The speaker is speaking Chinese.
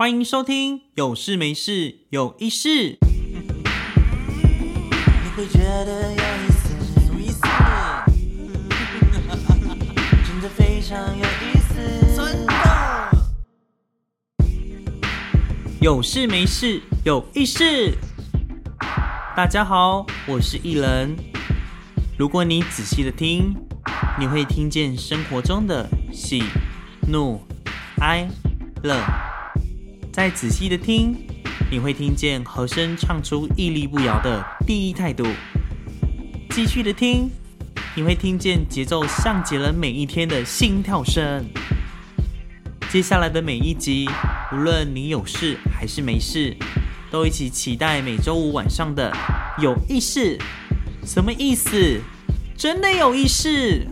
欢迎收听，有事没事有意事。你会觉得有意思，有意思，真的非常有意思，真的。有事没事有意事。大家好，我是艺人。如果你仔细的听，你会听见生活中的喜、怒、哀、乐。再仔细的听，你会听见和声唱出屹立不摇的第一态度。继续的听，你会听见节奏像极了每一天的心跳声。接下来的每一集，无论你有事还是没事，都一起期待每周五晚上的有意识。什么意思？真的有意识。